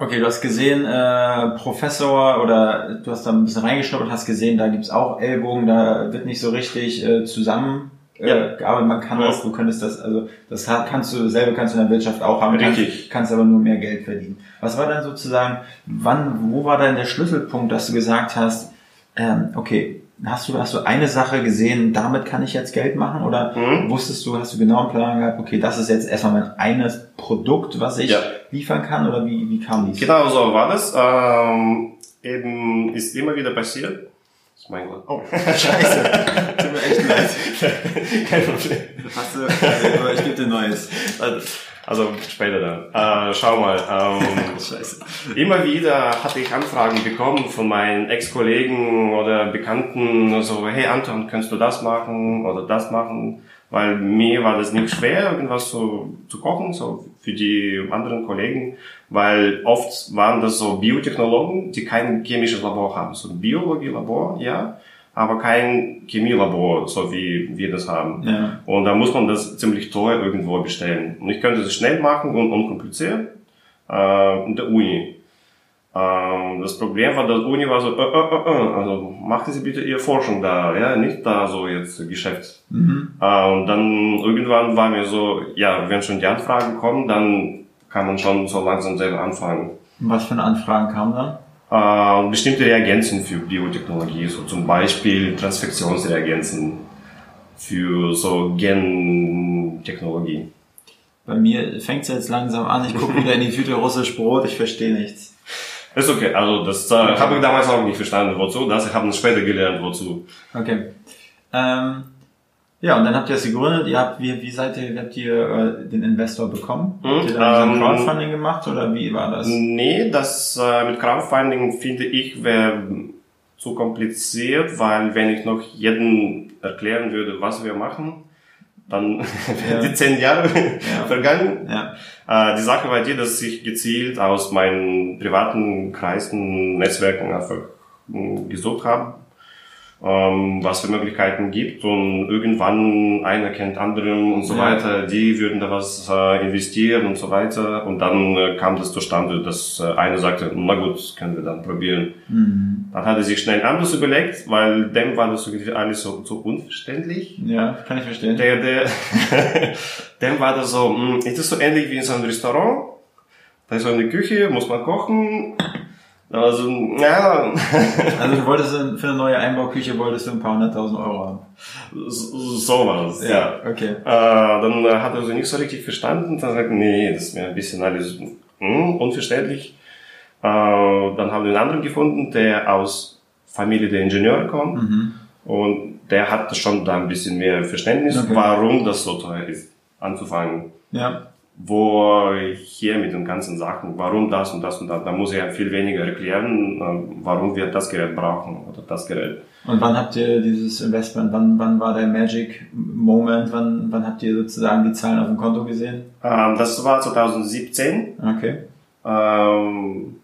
Speaker 1: okay, du hast gesehen, äh, Professor oder du hast da ein bisschen reingeschnuppert, hast gesehen, da gibt's auch Ellbogen, da wird nicht so richtig äh, zusammen äh,
Speaker 2: Ja.
Speaker 1: gearbeitet. Man kann
Speaker 2: Ja.
Speaker 1: das, du könntest das, also das kannst du selber kannst du in der Wirtschaft auch haben,
Speaker 2: Richtig.
Speaker 1: Kannst, kannst aber nur mehr Geld verdienen. Was war dann sozusagen, wann, wo war dann der Schlüsselpunkt, dass du gesagt hast, ähm, okay, hast du, hast du eine Sache gesehen, damit kann ich jetzt Geld machen? Oder
Speaker 2: Mhm.
Speaker 1: wusstest du, hast du genau einen Plan gehabt, okay, das ist jetzt erstmal mein eines Produkt, was ich
Speaker 2: Ja.
Speaker 1: liefern kann? Oder wie, wie kam dies?
Speaker 2: Genau so war das. Ähm, eben ist immer wieder passiert. Das ist mein Gott.
Speaker 1: Oh, *laughs* scheiße. Tut mir echt leid.
Speaker 2: Kein Problem.
Speaker 1: Hast du, also, ich gebe dir Neues.
Speaker 2: Also später dann. Äh, schau mal. Ähm, *laughs*
Speaker 1: Scheiße.
Speaker 2: immer wieder hatte ich Anfragen bekommen von meinen Ex-Kollegen oder Bekannten, so, hey Anton, kannst du das machen oder das machen? Weil mir war das nicht schwer, irgendwas so zu kochen, so für die anderen Kollegen, weil oft waren das so Biotechnologen, die kein chemisches Labor haben. So ein Biologie-Labor, ja, aber kein Chemielabor, so wie wir das haben.
Speaker 1: Ja.
Speaker 2: Und da muss man das ziemlich teuer irgendwo bestellen. Und ich könnte das schnell machen und unkompliziert äh, in der Uni. Ähm, das Problem war, dass Uni war so, äh, äh, äh, äh, also machen Sie bitte Ihre Forschung da, ja, nicht da so jetzt Geschäft.
Speaker 1: Mhm.
Speaker 2: Äh, und dann irgendwann war mir so, ja, wenn schon die Anfragen kommen, dann kann man schon so langsam selber anfangen.
Speaker 1: Was für eine Anfragen kamen dann?
Speaker 2: Äh, bestimmte Reagenzen für Biotechnologie, so zum Beispiel Transfektionsreagenzen für so Gentechnologie.
Speaker 1: Bei mir fängt's jetzt langsam an. Ich gucke wieder in die Tüte russisch Brot. Ich verstehe nichts.
Speaker 2: Ist okay, also das äh, habe ich damals auch nicht verstanden, wozu. Das ich habe es später gelernt, wozu.
Speaker 1: Okay. Ähm, ja, und dann habt ihr es gegründet. Ihr habt, wie, wie seid ihr, wie habt ihr äh, den Investor bekommen?
Speaker 2: Hm,
Speaker 1: habt ihr dann
Speaker 2: ähm,
Speaker 1: Crowdfunding gemacht oder wie war das?
Speaker 2: Nee, das äh, mit Crowdfunding finde ich wäre zu kompliziert, weil wenn ich noch jedem erklären würde, was wir machen, dann *laughs* wären
Speaker 1: Ja.
Speaker 2: die zehn Jahre *laughs* vergangen.
Speaker 1: Ja.
Speaker 2: Äh, die Sache war die, dass ich gezielt aus meinen privaten Kreisen, Netzwerken einfach mh, gesucht habe, ähm, was für Möglichkeiten gibt und irgendwann einer kennt anderen und so
Speaker 1: Ja.
Speaker 2: weiter, die würden da was äh, investieren und so weiter und dann äh, kam das zustande, dass äh, einer sagte, na gut, können wir dann probieren.
Speaker 1: Mhm.
Speaker 2: Dann hat er sich schnell anders überlegt, weil dem war das irgendwie alles so, so unverständlich.
Speaker 1: Ja, kann ich verstehen.
Speaker 2: Der, der, *laughs* dem war das so, mh, ist das so ähnlich wie in so einem Restaurant? Da ist so eine Küche, muss man kochen. Also, ja,
Speaker 1: Also du wolltest für eine neue Einbauküche wolltest du ein paar hunderttausend Euro haben.
Speaker 2: so so war das, ja.
Speaker 1: Okay.
Speaker 2: Äh, dann hat er so nicht so richtig verstanden. Dann sagt er, nee, das ist mir ein bisschen alles hm, unverständlich. Äh, dann haben wir einen anderen gefunden, der aus Familie der Ingenieure kommt.
Speaker 1: Mhm.
Speaker 2: Und der hat schon da ein bisschen mehr Verständnis,
Speaker 1: Okay.
Speaker 2: warum das so teuer ist, anzufangen.
Speaker 1: Ja.
Speaker 2: Wo hier mit den ganzen Sachen, warum das und das und das, da muss ich ja viel weniger erklären, äh, warum wir das Gerät brauchen oder das Gerät.
Speaker 1: Und wann habt ihr dieses Investment, wann, wann war der Magic Moment, wann, wann habt ihr sozusagen die Zahlen auf dem Konto gesehen?
Speaker 2: Ähm, das war 2017.
Speaker 1: Okay.
Speaker 2: Ähm,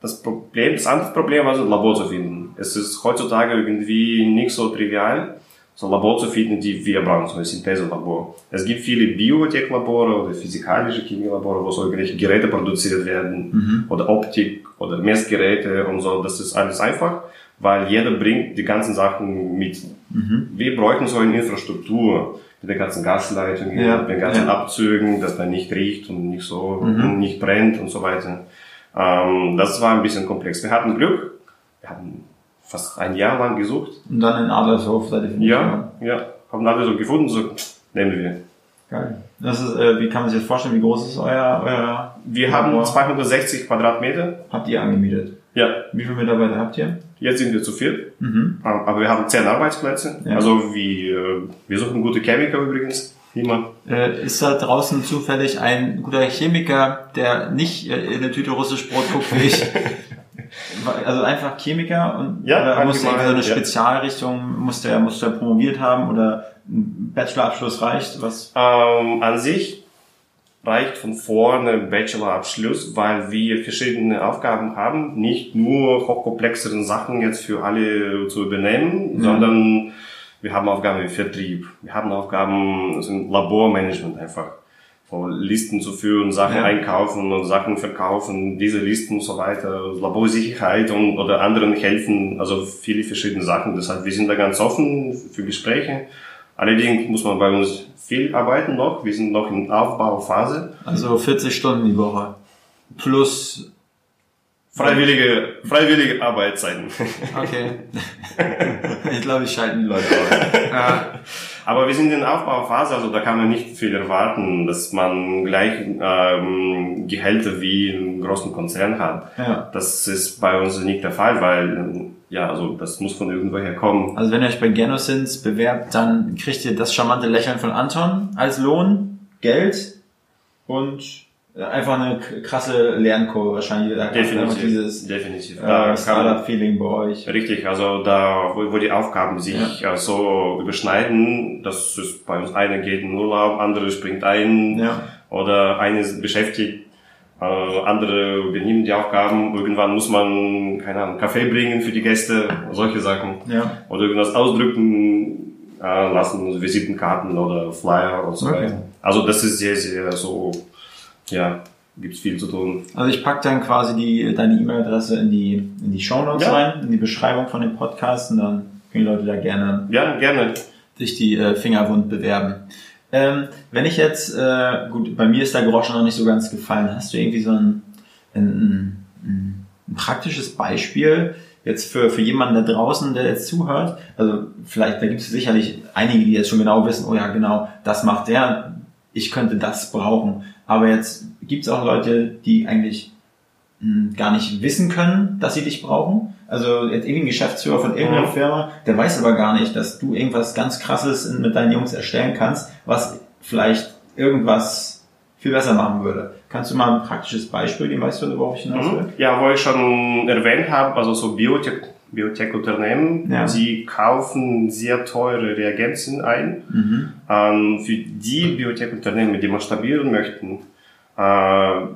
Speaker 2: das Problem, das andere Problem war so ein Labor zu finden. Es ist heutzutage irgendwie nicht so trivial, so ein Labor zu finden, die wir brauchen, so ein Syntheselabor. Es gibt viele Biotech-Labore oder physikalische Chemielabore, wo so irgendwelche Geräte produziert werden oder Optik oder Messgeräte und so. Das ist alles einfach, weil jeder bringt die ganzen Sachen mit. Wir bräuchten so eine Infrastruktur mit den ganzen Gasleitungen,
Speaker 1: Ja,
Speaker 2: mit den ganzen
Speaker 1: ja.
Speaker 2: Abzügen, dass man nicht riecht und nicht so und nicht brennt und so weiter. Ähm, das war ein bisschen komplex. Wir hatten Glück. Wir hatten fast ein Jahr lang gesucht.
Speaker 1: Und dann in Adlershof seid ihr für
Speaker 2: Ja, ja. haben alle so gefunden, so, nehmen wir.
Speaker 1: Geil. Das ist, äh, wie kann man sich das vorstellen? Wie groß ist euer, euer
Speaker 2: Wir haben
Speaker 1: Labor?
Speaker 2: 260 Quadratmeter.
Speaker 1: Habt ihr angemietet?
Speaker 2: Ja,
Speaker 1: Wie viele Mitarbeiter habt ihr?
Speaker 2: jetzt sind wir zu viel.
Speaker 1: Mhm.
Speaker 2: Aber wir haben 10 Arbeitsplätze.
Speaker 1: Ja.
Speaker 2: Also wir, wir suchen gute Chemiker übrigens. Immer.
Speaker 1: Äh, ist da draußen zufällig ein guter Chemiker, der nicht äh, in eine Tüte russisch Brot guckt wie ich? *laughs* Also einfach Chemiker und
Speaker 2: Ja,
Speaker 1: oder
Speaker 2: allgemein,
Speaker 1: irgendwie so eine. Spezialrichtung, musste er, musste er promoviert haben oder ein Bachelorabschluss reicht? Was?
Speaker 2: Ähm, an sich reicht von vorne Bachelorabschluss, weil wir verschiedene Aufgaben haben, nicht nur hochkomplexeren Sachen jetzt für alle zu übernehmen,
Speaker 1: Ja.
Speaker 2: sondern wir haben Aufgaben wie Vertrieb, wir haben Aufgaben also im Labormanagement einfach, Listen zu führen, Sachen
Speaker 1: Ja.
Speaker 2: einkaufen und Sachen verkaufen, diese Listen und so weiter, Laborsicherheit und oder anderen helfen, also viele verschiedene Sachen. Deshalb wir sind da ganz offen für Gespräche. Allerdings muss man bei uns viel arbeiten noch. Wir sind noch in Aufbauphase.
Speaker 1: Also 40 Stunden die Woche. Plus,
Speaker 2: Freiwillige, freiwillige Arbeitszeiten.
Speaker 1: okay. *laughs* ich glaube, ich schalte die Leute aus.
Speaker 2: Aber wir sind in Aufbauphase, also da kann man nicht viel erwarten, dass man gleich ähm, Gehälter wie in großen Konzern hat.
Speaker 1: Ja.
Speaker 2: Das ist bei uns nicht der Fall, weil ja, also das muss von irgendwoher kommen.
Speaker 1: Also wenn ihr euch bei Genosins bewerbt, dann kriegt ihr das charmante Lächeln von Anton als Lohn, Geld und einfach eine krasse Lernkurve wahrscheinlich.
Speaker 2: Definitiv.
Speaker 1: Dieses
Speaker 2: Definitiv. Da
Speaker 1: äh, Startup-Feeling bei euch.
Speaker 2: Richtig, also da, wo, wo die Aufgaben sich äh, so überschneiden, dass es bei uns einer geht in Urlaub, andere springt ein
Speaker 1: Ja.
Speaker 2: oder eine ist beschäftigt, äh, andere übernehmen die Aufgaben. Irgendwann muss man, keine Ahnung, Kaffee bringen für die Gäste, solche Sachen.
Speaker 1: Ja.
Speaker 2: Oder irgendwas ausdrücken äh, lassen, Visitenkarten oder Flyer und so
Speaker 1: Okay.
Speaker 2: weiter. Also das ist sehr, sehr so, ja, gibt's viel zu tun.
Speaker 1: Also ich pack dann quasi die, deine E-Mail-Adresse in die, in die Shownotes
Speaker 2: Ja.
Speaker 1: rein, in die Beschreibung von dem Podcast und dann können die Leute da gerne
Speaker 2: Ja, gerne.
Speaker 1: sich die äh, Finger wund bewerben. Ähm, wenn ich jetzt, äh, gut, bei mir ist der Groschen noch nicht so ganz gefallen. Hast du irgendwie so ein, ein, ein, ein praktisches Beispiel jetzt für, für jemanden da draußen, der jetzt zuhört? Also vielleicht, da gibt es sicherlich einige, die jetzt schon genau wissen, oh ja, genau, das macht der, ich könnte das brauchen. Aber jetzt gibt es auch Leute, die eigentlich mh, gar nicht wissen können, dass sie dich brauchen. Also jetzt irgendwie ein Geschäftsführer von irgendeiner
Speaker 2: Mhm.
Speaker 1: Firma, der weiß aber gar nicht, dass du irgendwas ganz krasses mit deinen Jungs erstellen kannst, was vielleicht irgendwas viel besser machen würde. Kannst du mal ein praktisches Beispiel geben, weißt du, worauf ich hinaus will?
Speaker 2: Mhm. Ja, wo ich schon erwähnt habe, also so Biotech, Biotech-Unternehmen,
Speaker 1: Ja.
Speaker 2: die kaufen sehr teure Reagenzien ein.
Speaker 1: Mhm.
Speaker 2: Ähm, für die Biotech-Unternehmen, die masturbieren möchten, äh,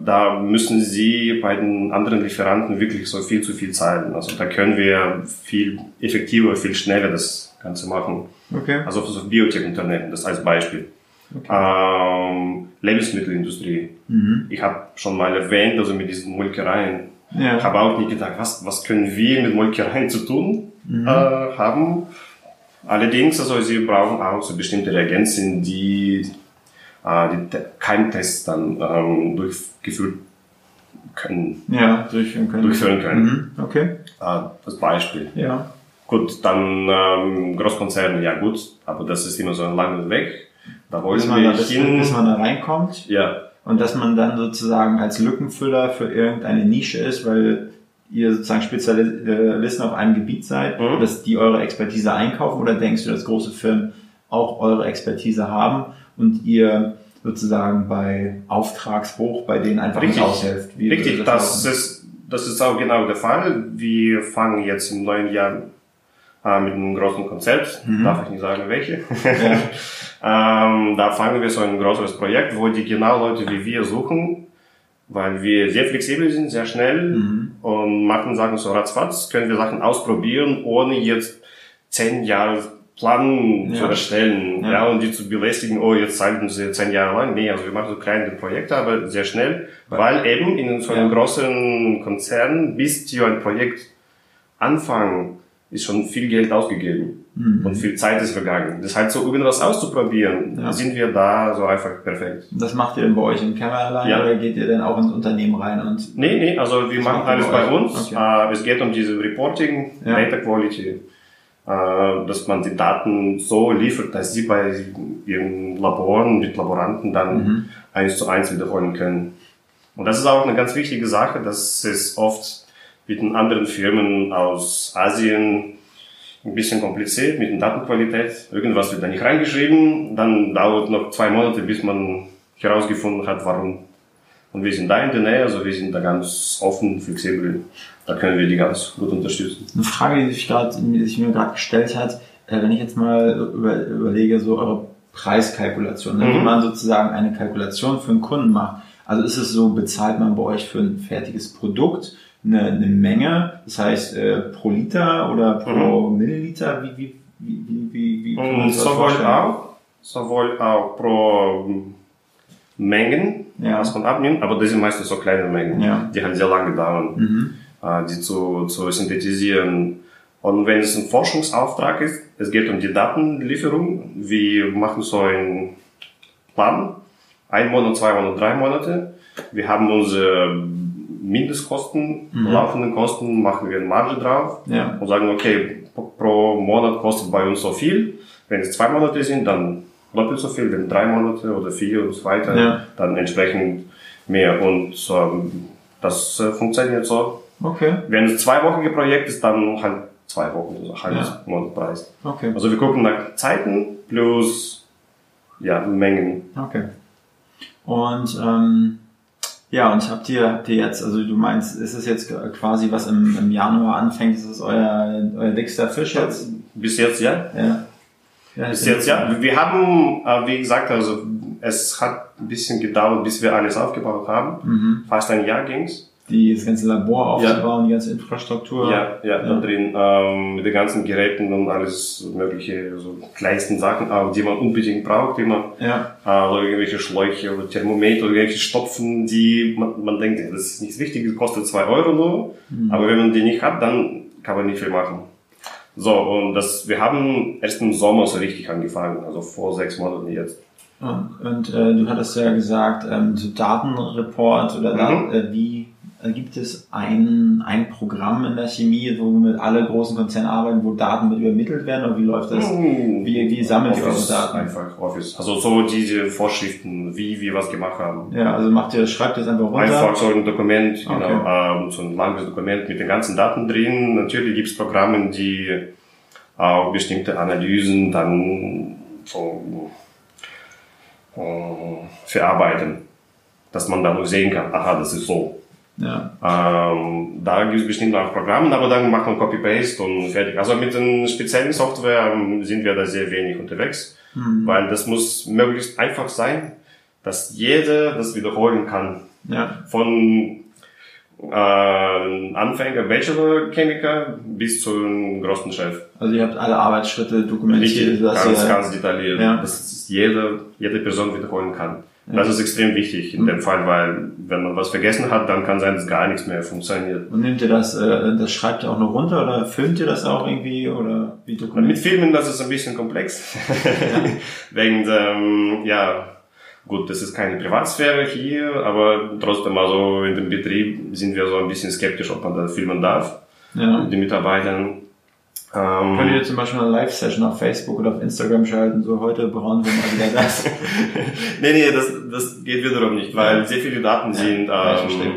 Speaker 2: da müssen sie bei den anderen Lieferanten wirklich so viel zu viel zahlen. Also da können wir viel effektiver, viel schneller das Ganze machen.
Speaker 1: Okay.
Speaker 2: Also für Biotech-Unternehmen, das als Beispiel. Ähm, Lebensmittelindustrie.
Speaker 1: Mhm.
Speaker 2: Ich habe schon mal erwähnt, also mit diesen Molkereien. Ich
Speaker 1: Ja.
Speaker 2: habe auch nicht gedacht, was, was können wir mit Molkereien zu tun
Speaker 1: Mhm.
Speaker 2: äh, haben. Allerdings, also sie brauchen auch so bestimmte Reagenzien, die äh, die Te- Keimtests dann ähm, durchgeführt können,
Speaker 1: Ja, durchführen können.
Speaker 2: durchführen können.
Speaker 1: Mhm. Okay.
Speaker 2: Äh, das Beispiel.
Speaker 1: Ja.
Speaker 2: Gut, dann ähm, Großkonzerne, ja gut, aber das ist immer so ein langer Weg. Da wollen
Speaker 1: Bis man, da,
Speaker 2: wir
Speaker 1: bis,
Speaker 2: hin.
Speaker 1: bis man da reinkommt.
Speaker 2: ja,
Speaker 1: Und dass man dann sozusagen als Lückenfüller für irgendeine Nische ist, weil ihr sozusagen Spezialisten auf einem Gebiet seid,
Speaker 2: Mhm.
Speaker 1: dass die eure Expertise einkaufen oder denkst du, dass große Firmen auch eure Expertise haben und ihr sozusagen bei Auftragshoch bei denen einfach
Speaker 2: Richtig.
Speaker 1: nicht aushelft? Wie
Speaker 2: Richtig, das
Speaker 1: laufen?
Speaker 2: ist, das ist auch genau der Fall. Wir fangen jetzt im neuen Jahr äh, mit einem großen Konzept,
Speaker 1: Mhm.
Speaker 2: darf ich nicht sagen welche.
Speaker 1: Ja. *laughs*
Speaker 2: ähm, da fangen wir so ein größeres Projekt, wo die genau Leute wie wir suchen, weil wir sehr flexibel sind, sehr schnell
Speaker 1: Mhm.
Speaker 2: und machen Sachen so ratzfatz, können wir Sachen ausprobieren, ohne jetzt zehn Jahre Plan zu
Speaker 1: Ja.
Speaker 2: erstellen,
Speaker 1: Ja.
Speaker 2: ja. und die zu belästigen, oh, jetzt zahlen sie zehn Jahre lang. Nee, also wir machen so kleine Projekte, aber sehr schnell, weil eben in so einem
Speaker 1: Ja.
Speaker 2: großen Konzern, bis die ein Projekt anfangen, ist schon viel Geld ausgegeben
Speaker 1: Mhm.
Speaker 2: und viel Zeit ist vergangen. Das heißt, so irgendwas auszuprobieren,
Speaker 1: Ja.
Speaker 2: sind wir da so einfach perfekt.
Speaker 1: Das macht ihr denn bei euch im Kämmerlein
Speaker 2: Ja.
Speaker 1: oder geht ihr denn auch ins Unternehmen rein und
Speaker 2: Nee, nee, also wir machen alles
Speaker 1: bei
Speaker 2: uns.
Speaker 1: Okay.
Speaker 2: Äh, es geht um diese Reporting,
Speaker 1: Ja.
Speaker 2: Data Quality. äh, dass man die Daten so liefert, dass sie bei ihren Laboren mit Laboranten dann eins zu eins wiederholen können. Und das ist auch eine ganz wichtige Sache, dass es oft mit den anderen Firmen aus Asien ein bisschen kompliziert mit der Datenqualität. Irgendwas wird da nicht reingeschrieben, dann dauert noch zwei Monate, bis man herausgefunden hat, warum. Und wir sind da in der Nähe, also wir sind da ganz offen, flexibel. Da können wir die ganz gut unterstützen.
Speaker 1: Eine Frage, die sich, grad, die sich mir gerade gestellt hat, äh, wenn ich jetzt mal über, überlege, so eure Preiskalkulation, ne, wie
Speaker 2: Mhm.
Speaker 1: man sozusagen eine Kalkulation für einen Kunden macht. Also ist es so, bezahlt man bei euch für ein fertiges Produkt eine, eine Menge, das heißt äh, pro Liter oder pro Milliliter? Wie, wie, wie, wie, wie, wie kann man sich das
Speaker 2: sowohl
Speaker 1: vorstellen?
Speaker 2: auch, sowohl auch pro ähm, Mengen,
Speaker 1: Ja.
Speaker 2: was man abnimmt, aber das sind meistens so kleine Mengen,
Speaker 1: Ja.
Speaker 2: die halt sehr lange dauern,
Speaker 1: Mhm.
Speaker 2: äh, die zu, zu synthetisieren. Und wenn es ein Forschungsauftrag ist, es geht um die Datenlieferung, wir machen so einen Plan, ein Monat, zwei Monate, drei Monate. Wir haben unsere Mindestkosten, laufenden Kosten, machen wir eine Marge drauf
Speaker 1: Ja.
Speaker 2: und sagen, okay, pro Monat kostet bei uns so viel. Wenn es zwei Monate sind, dann doppelt so viel. Wenn drei Monate oder vier und so weiter,
Speaker 1: Ja.
Speaker 2: dann entsprechend mehr. Und ähm, das äh, funktioniert so.
Speaker 1: Okay,
Speaker 2: Wenn es zweiwöchige Projekt ist, dann halt zwei Wochen, also halbes
Speaker 1: Ja.
Speaker 2: Monatpreis.
Speaker 1: okay,
Speaker 2: Also wir gucken nach Zeiten plus ja, Mengen.
Speaker 1: okay. Und ähm, ja, und habt ihr, habt ihr jetzt, also du meinst, ist es jetzt quasi, was im, im Januar anfängt, ist es euer, euer dickster Fisch jetzt?
Speaker 2: Bis jetzt ja.
Speaker 1: Ja. ja
Speaker 2: Bis jetzt ja. Wir haben, äh, wie gesagt, also es hat ein bisschen gedauert, bis wir alles aufgebaut haben.
Speaker 1: Mhm.
Speaker 2: Fast ein Jahr ging's.
Speaker 1: Die, das ganze Labor
Speaker 2: Ja.
Speaker 1: aufzubauen, die ganze Infrastruktur.
Speaker 2: Ja, ja, da drin, ähm, mit den ganzen Geräten und alles mögliche, so kleinsten Sachen, auch, die man unbedingt braucht, man,
Speaker 1: Ja,
Speaker 2: äh, oder irgendwelche Schläuche oder Thermometer oder irgendwelche Stopfen, die man, man denkt, das ist nichts Wichtiges, kostet zwei Euro nur, aber wenn man die nicht hat, dann kann man nicht viel machen. So, und das, wir haben erst im Sommer so richtig angefangen, also vor sechs Monaten jetzt.
Speaker 1: und, und äh, du hattest ja gesagt, ähm, so Datenreport oder da,
Speaker 2: Mhm.
Speaker 1: äh, wie äh, gibt es ein, ein Programm in der Chemie, womit alle großen Konzerne arbeiten, wo Daten mit übermittelt werden oder wie läuft das?
Speaker 2: Hm,
Speaker 1: Wie, wie sammelt ihr eure Daten?
Speaker 2: einfach Office. Also so diese Vorschriften, wie wir was gemacht haben.
Speaker 1: Ja, also macht ihr, schreibt ihr das einfach runter?
Speaker 2: Einfach so ein Dokument, genau,
Speaker 1: Okay.
Speaker 2: ähm, so ein langes Dokument mit den ganzen Daten drin. Natürlich gibt's Programme, die auch bestimmte Analysen dann so äh, verarbeiten, dass man dann sehen kann, aha, das ist so.
Speaker 1: Ja,
Speaker 2: Ähm, da gibt es bestimmt auch Programme, aber dann macht man Copy-Paste und fertig. Also mit den speziellen Software ähm, sind wir da sehr wenig unterwegs, weil das muss möglichst einfach sein, dass jeder das wiederholen kann.
Speaker 1: ja,
Speaker 2: Von äh, Anfänger, Bachelor-Chemiker bis zum großen Chef.
Speaker 1: also ihr habt alle Arbeitsschritte dokumentiert,
Speaker 2: Richtig, ganz, ganz detailliert,
Speaker 1: Ja.
Speaker 2: dass es jede, jede Person wiederholen kann. Das ist extrem wichtig in dem Fall, weil wenn man was vergessen hat, dann kann sein, dass gar nichts mehr funktioniert.
Speaker 1: und nehmt ihr das, äh, das schreibt ihr auch noch runter oder filmt ihr das auch irgendwie oder wie
Speaker 2: Und mit
Speaker 1: dokumentiert?
Speaker 2: Filmen, das ist ein bisschen komplex. *laughs* Wegen, ähm, ja, gut, das ist keine Privatsphäre hier, aber trotzdem, also in dem Betrieb sind wir so ein bisschen skeptisch, ob man da filmen darf,
Speaker 1: Ja.
Speaker 2: mit den Mitarbeitern. Ähm,
Speaker 1: Könnt ihr zum Beispiel eine Live-Session auf Facebook oder auf Instagram schalten, so heute brauchen wir mal wieder das. *laughs*
Speaker 2: nee, nee, das, das geht wiederum nicht, weil sehr viele Daten sind,
Speaker 1: verstehen.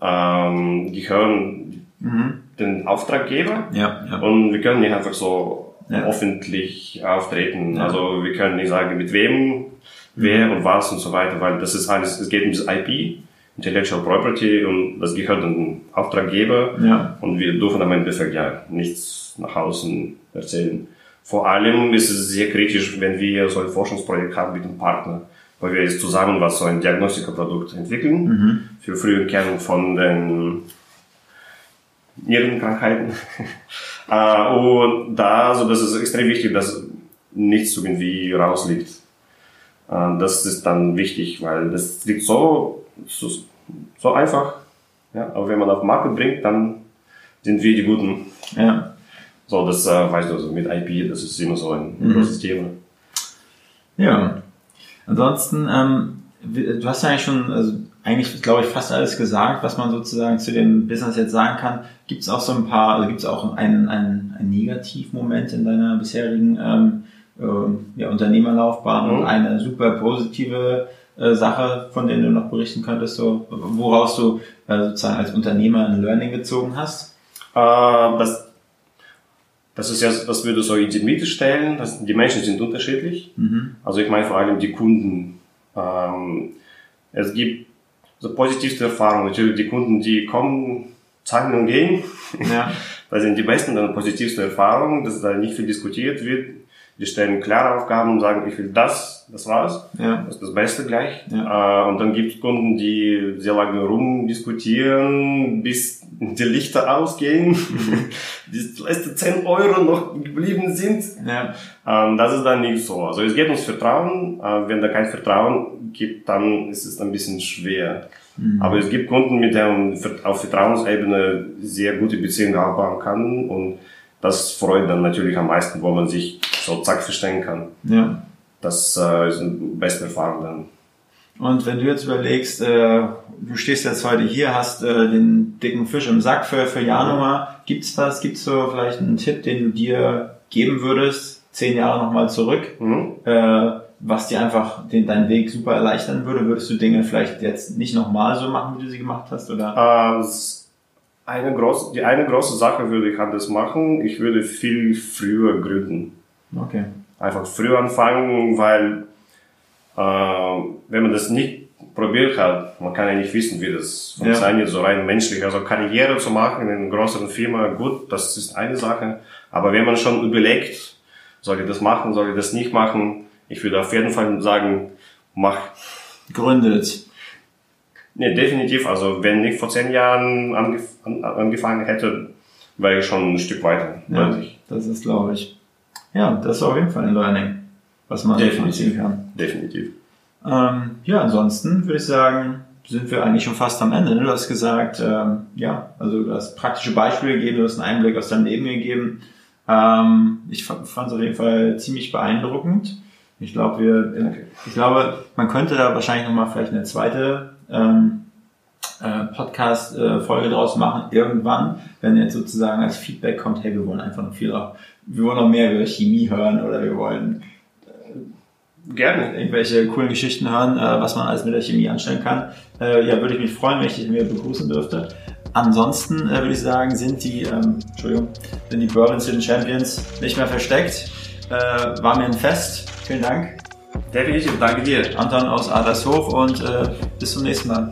Speaker 2: ähm, ähm, gehören
Speaker 1: mhm.
Speaker 2: den Auftraggeber
Speaker 1: Ja, ja.
Speaker 2: Und wir können nicht einfach so
Speaker 1: Ja.
Speaker 2: öffentlich auftreten.
Speaker 1: Ja.
Speaker 2: Also wir können nicht sagen, mit wem, wer und was und so weiter, weil das ist alles, es geht um das IP, Intellectual Property und das gehört dem Auftraggeber
Speaker 1: Ja.
Speaker 2: und wir dürfen am Endeffekt ja nichts nach außen erzählen. Vor allem ist es sehr kritisch, wenn wir so ein Forschungsprojekt haben mit einem Partner, weil wir jetzt zusammen was so ein Diagnostikaprodukt entwickeln für Früherkennung von den Nierenkrankheiten. *laughs* äh, und da, also das ist extrem wichtig, dass nichts irgendwie rausliegt. Äh, das ist dann wichtig, weil das liegt so, so, so einfach. Ja, aber wenn man auf den Markt bringt, dann sind wir die Guten.
Speaker 1: Ja.
Speaker 2: So, das äh, weißt du, also mit IP, das ist immer so ein großes Thema.
Speaker 1: Ja. Ansonsten, ähm, du hast ja eigentlich schon, also eigentlich, glaube ich, fast alles gesagt, was man sozusagen zu dem Business jetzt sagen kann. Gibt es auch so ein paar, also gibt es auch einen, einen, einen Negativmoment in deiner bisherigen ähm, ähm, ja, Unternehmerlaufbahn
Speaker 2: Mhm.
Speaker 1: und eine super positive äh, Sache, von der du noch berichten könntest, so, woraus du äh, sozusagen als Unternehmer ein Learning gezogen hast?
Speaker 2: Äh, das, das ist ja, das würde so in die Mitte stellen. Das, die Menschen sind unterschiedlich.
Speaker 1: Mhm.
Speaker 2: Also ich meine vor allem die Kunden. Ähm, es gibt so positivste Erfahrungen. Natürlich die Kunden, die kommen, zahlen und gehen.
Speaker 1: Ja. *laughs*
Speaker 2: Das sind die besten und positivste Erfahrungen, dass da nicht viel diskutiert wird. Die stellen klare Aufgaben und sagen, ich will das, das war's.
Speaker 1: Ja.
Speaker 2: Das ist das Beste gleich.
Speaker 1: Ja.
Speaker 2: Äh, und dann gibt es Kunden, die sehr lange rumdiskutieren, bis die Lichter ausgehen, *laughs* bis die letzten 10 Euro noch geblieben sind.
Speaker 1: Ja.
Speaker 2: Ähm, das ist dann nicht so. Also es geht ums Vertrauen. Äh, wenn da kein Vertrauen gibt, dann ist es ein bisschen schwer. Aber es gibt Kunden, mit denen man auf Vertrauensebene sehr gute Beziehungen aufbauen kann und das freut dann natürlich am meisten, wo man sich so zack verstehen kann.
Speaker 1: ja.
Speaker 2: Das äh, ist eine beste Erfahrung dann.
Speaker 1: Und wenn du jetzt überlegst, äh, du stehst jetzt heute hier, hast äh, den dicken Fisch im Sack für, für Januar, gibt's was, gibt's so vielleicht einen Tipp, den du dir geben würdest, zehn Jahre nochmal zurück,
Speaker 2: Mhm.
Speaker 1: äh, was dir einfach den, deinen Weg super erleichtern würde? Würdest du Dinge vielleicht jetzt nicht nochmal so machen, wie du sie gemacht hast? Oder?
Speaker 2: Äh, s- eine große, die eine große Sache würde ich anders machen. Ich würde viel früher gründen.
Speaker 1: Okay.
Speaker 2: Einfach früh anfangen, weil äh, wenn man das nicht probiert hat, man kann ja nicht wissen, wie das
Speaker 1: Ja.
Speaker 2: funktioniert, so rein menschlich. Also Karriere zu machen in einer größeren Firma, gut, das ist eine Sache. Aber wenn man schon überlegt, soll ich das machen, soll ich das nicht machen, ich würde auf jeden Fall sagen, mach.
Speaker 1: Gründet.
Speaker 2: Nee, definitiv. Also wenn ich vor zehn Jahren angef an, angefangen hätte, wäre ich schon ein Stück weiter.
Speaker 1: Ja, das ist, glaube ich. Ja, das ist auf jeden Fall ein Learning, was man
Speaker 2: Definitiv.
Speaker 1: kann.
Speaker 2: Definitiv.
Speaker 1: Ähm, ja, ansonsten würde ich sagen, sind wir eigentlich schon fast am Ende. ne? Du hast gesagt, ähm, ja, also du hast praktische Beispiele gegeben, du hast einen Einblick aus deinem Leben gegeben. Ähm, ich fand es auf jeden Fall ziemlich beeindruckend. Ich glaube, wir, ich glaube, man könnte da wahrscheinlich nochmal vielleicht eine zweite ähm, äh, Podcast-Folge draus machen, irgendwann, wenn jetzt sozusagen als Feedback kommt, hey, wir wollen einfach noch viel, auch- wir wollen noch mehr über Chemie hören oder wir wollen
Speaker 2: Gerne.
Speaker 1: irgendwelche coolen Geschichten hören, äh, was man alles mit der Chemie anstellen kann. Äh, ja, würde ich mich freuen, wenn ich dich mir begrüßen dürfte. Ansonsten äh, würde ich sagen, sind die, ähm, Entschuldigung, sind die Berlin City Champions nicht mehr versteckt. Äh, war mir ein Fest. Vielen Dank.
Speaker 2: Definitiv. Danke dir.
Speaker 1: Anton aus Adlershof und äh, bis zum nächsten Mal.